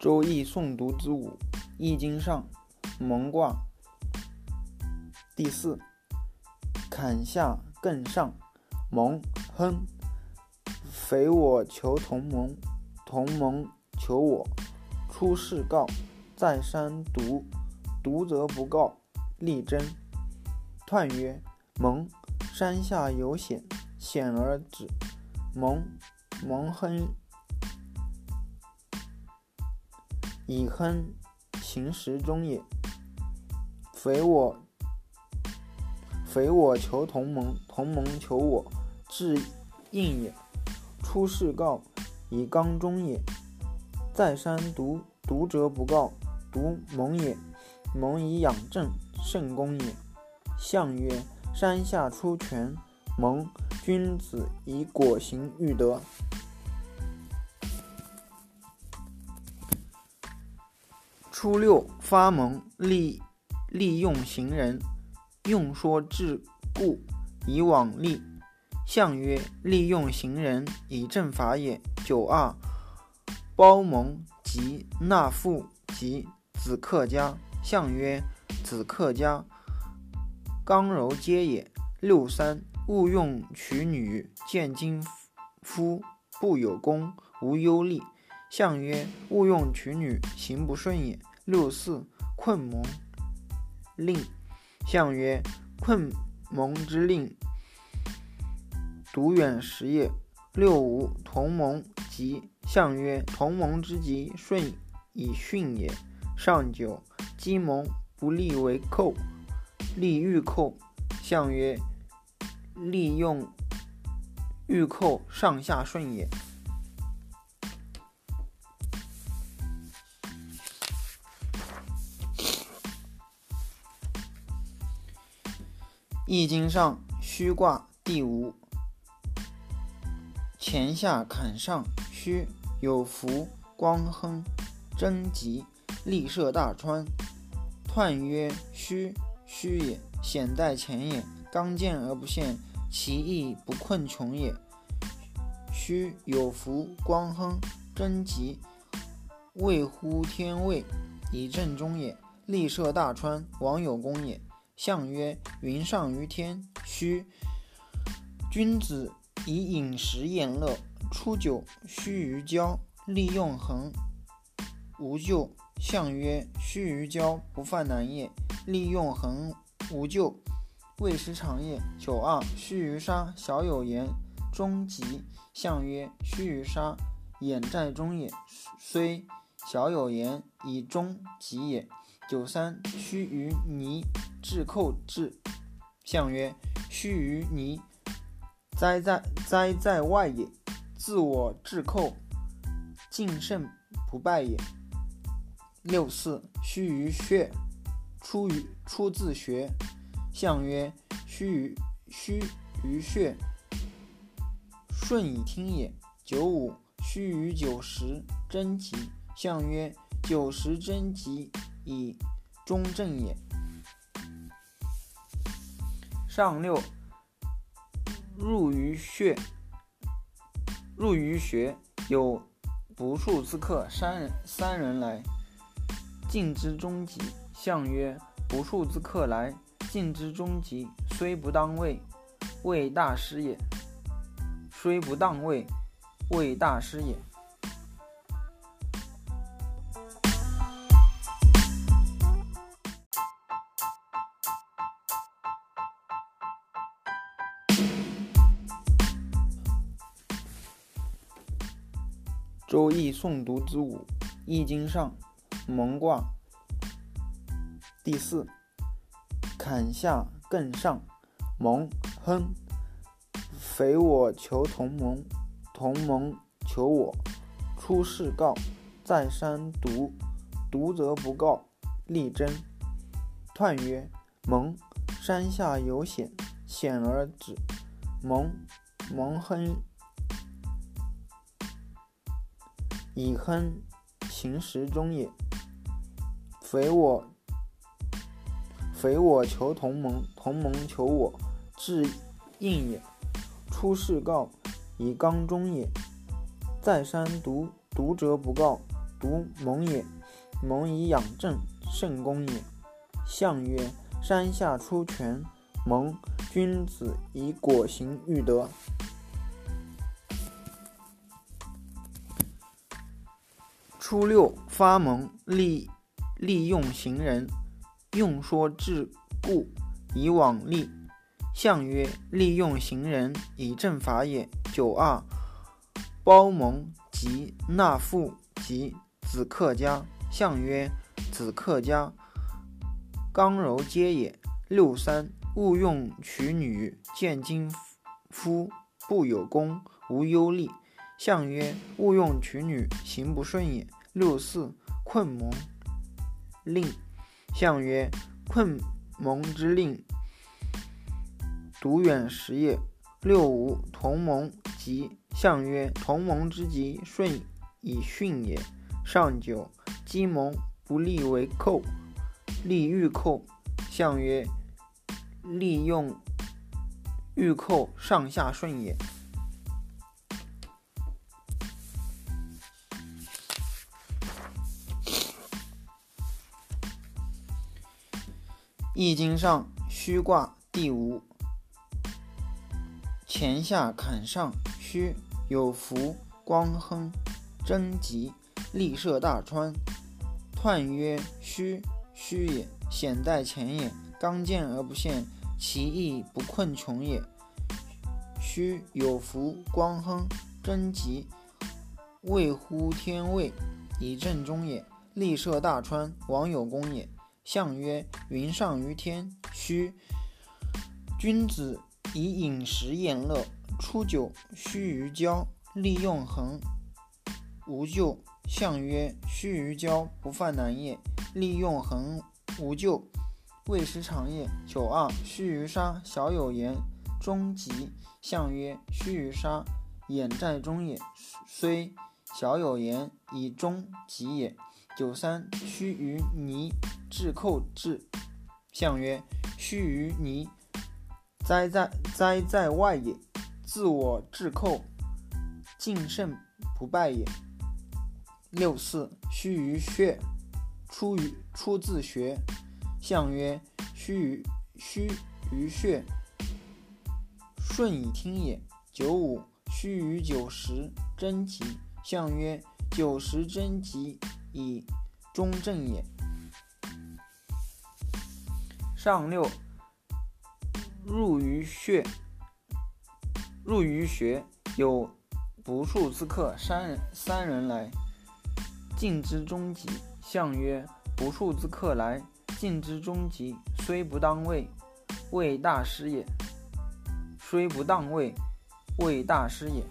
周易诵读之五，易经上，蒙卦。第四，坎下艮上，蒙亨。匪我求同盟，同盟求我。出世告，在山独，独则不告，力争。彖曰：蒙，山下有险，险而止。蒙，蒙亨。以亨行时中也。匪我，匪我求同盟，同盟求我，至应也。出世告，以刚中也。在山独，独则不告，独盟也。盟以养正，圣公也。象曰：山下出泉，盟。君子以果行育德。初六，发蒙，利利用行人，用说致故，以往利。象曰：利用行人，以正法也。九二，包蒙吉，纳富及，子克家。象曰：子克家，刚柔皆也。六三，勿用娶女，见金夫不有功，无忧利。象曰：勿用娶女，行不顺也。六四，困蒙令。象曰：困蒙之令，独远时也。六五，同盟吉。象曰：同盟之吉，顺以巽也。上九，鸡蒙不利为寇，利欲寇。象曰：利用欲寇，上下顺也。易经上虚卦第五，乾下坎上虚，有福光亨，贞吉，利涉大川。彖曰虚，虚也，险在前也。刚健而不陷，其义不困穷也。虚有福光亨，贞吉，位乎天位，以正中也。利涉大川，王有功也。象曰：云上于天。虚，君子以饮食宴乐。初九，须于交，利用恒，无咎。象曰：须于交，不犯难也。利用恒，无咎，未失长也。九二，须于杀，小有言，终吉。象曰：须于杀，眼在中也，虽小有言，以终吉也。九三，须于泥。至寇至，象曰：须于泥，哉在哉在外也。自我至寇，进胜不败也。六四，须于穴，出于出自穴。象曰：须于须于穴，顺以听也。九五，须于九十，贞吉。象曰：九十贞吉，以中正也。上六，入于穴，入于穴，有不速之客三人，三人来，进之中吉。象曰：不速之客来，进之中吉，虽不当位，谓大师也。虽不当位，谓大师也。周易诵读之五，易经上，蒙卦。第四，坎下艮上，蒙亨。匪我求同盟，同盟求我。出世告，在山独，独则不告，力争。彖曰：蒙，山下有险，险而止。蒙，蒙亨。以亨行时中也。匪我，匪我求同盟，同盟求我，至应也。出世告，以刚中也。在山独，独者不告，独蒙也。蒙以养正，圣功也。象曰：山下出泉。蒙，君子以果行育德。初六，发蒙，利利用行人，用说致故，以往利。象曰：利用行人，以正法也。九二，包蒙及纳父及子克家。象曰：子克家，刚柔皆也。六三，勿用娶女，见金夫不有功，无忧虑。象曰：勿用娶女，行不顺也。六四，困蒙令。象曰：困蒙之令，独远时也。六五，同盟吉。象曰：同盟之吉，顺以训也。上九。鸡蒙不利为寇，利欲寇。象曰：利用欲寇，上下顺也。易经上虚卦第五，乾下坎上虚，有福光亨，贞吉，利涉大川。彖曰：虚，虚也。险在前也。刚健而不陷，其义不困穷也。虚有福，光亨，贞吉，位乎天位，以正中也。利涉大川，王有功也。象曰：云上于天。虚，君子以饮食宴乐。初九，须于交，利用恒，无咎。象曰：须于交，不犯难也。利用恒，无咎，未失常也。九二，须于杀，小有言，终吉。象曰：须于杀，眼在中也，虽小有言，以终吉也。九三，须于泥，至寇至。象曰：须于泥，哉在哉在外也，自我至寇，进胜不败也。六四，须于穴，出于出自穴。象曰：须于须于穴，顺以听也。九五，须于九十，贞吉。象曰：九十贞吉，以中正也。上六，入于穴，入于穴，有不速之客三人，三人来。进之中吉，象曰：不速之客来，进之中吉，虽不当位，谓大师也。虽不当位，谓大师也。